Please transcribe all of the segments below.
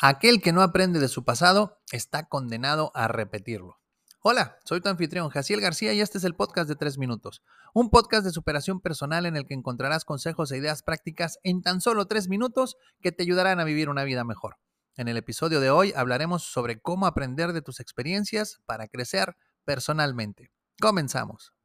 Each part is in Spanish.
Aquel que no aprende de su pasado está condenado a repetirlo. Hola, soy tu anfitrión Jaciel García y este es el podcast de 3 minutos. Un podcast de superación personal en el que encontrarás consejos e ideas prácticas en tan solo 3 minutos que te ayudarán a vivir una vida mejor. En el episodio de hoy hablaremos sobre cómo aprender de tus experiencias para crecer personalmente. Comenzamos.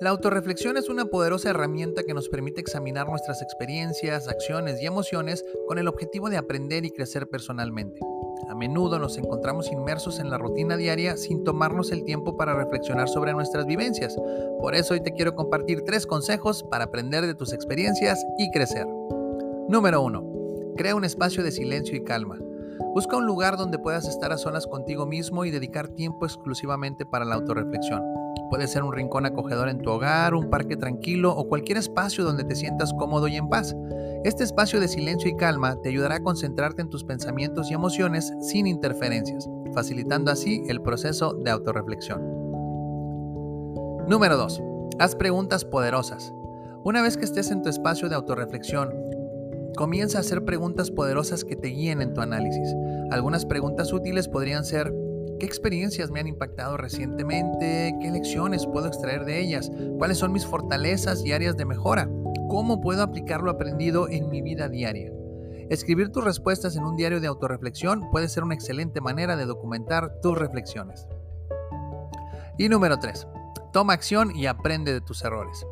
La autorreflexión es una poderosa herramienta que nos permite examinar nuestras experiencias, acciones y emociones con el objetivo de aprender y crecer personalmente. A menudo nos encontramos inmersos en la rutina diaria sin tomarnos el tiempo para reflexionar sobre nuestras vivencias. Por eso hoy te quiero compartir tres consejos para aprender de tus experiencias y crecer. Número 1. Crea un espacio de silencio y calma. Busca un lugar donde puedas estar a solas contigo mismo y dedicar tiempo exclusivamente para la autorreflexión. Puede ser un rincón acogedor en tu hogar, un parque tranquilo o cualquier espacio donde te sientas cómodo y en paz. Este espacio de silencio y calma te ayudará a concentrarte en tus pensamientos y emociones sin interferencias, facilitando así el proceso de autorreflexión. Número 2. Haz preguntas poderosas. Una vez que estés en tu espacio de autorreflexión, comienza a hacer preguntas poderosas que te guíen en tu análisis. Algunas preguntas útiles podrían ser ¿Qué experiencias me han impactado recientemente? ¿Qué lecciones puedo extraer de ellas? ¿Cuáles son mis fortalezas y áreas de mejora? ¿Cómo puedo aplicar lo aprendido en mi vida diaria? Escribir tus respuestas en un diario de autorreflexión puede ser una excelente manera de documentar tus reflexiones. Y número 3. Toma acción y aprende de tus errores.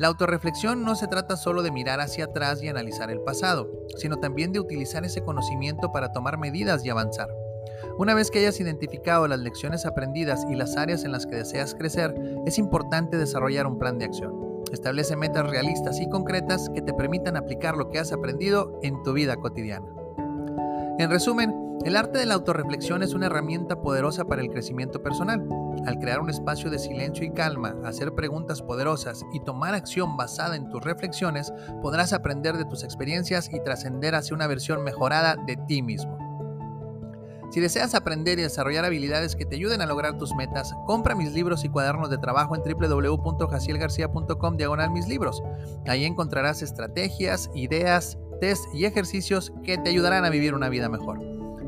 La autorreflexión no se trata solo de mirar hacia atrás y analizar el pasado, sino también de utilizar ese conocimiento para tomar medidas y avanzar. Una vez que hayas identificado las lecciones aprendidas y las áreas en las que deseas crecer, es importante desarrollar un plan de acción. Establece metas realistas y concretas que te permitan aplicar lo que has aprendido en tu vida cotidiana. En resumen, el arte de la autorreflexión es una herramienta poderosa para el crecimiento personal. Al crear un espacio de silencio y calma, hacer preguntas poderosas y tomar acción basada en tus reflexiones, podrás aprender de tus experiencias y trascender hacia una versión mejorada de ti mismo. Si deseas aprender y desarrollar habilidades que te ayuden a lograr tus metas, compra mis libros y cuadernos de trabajo en www.jacielgarcia.com diagonal mis libros. Ahí encontrarás estrategias, ideas, test y ejercicios que te ayudarán a vivir una vida mejor.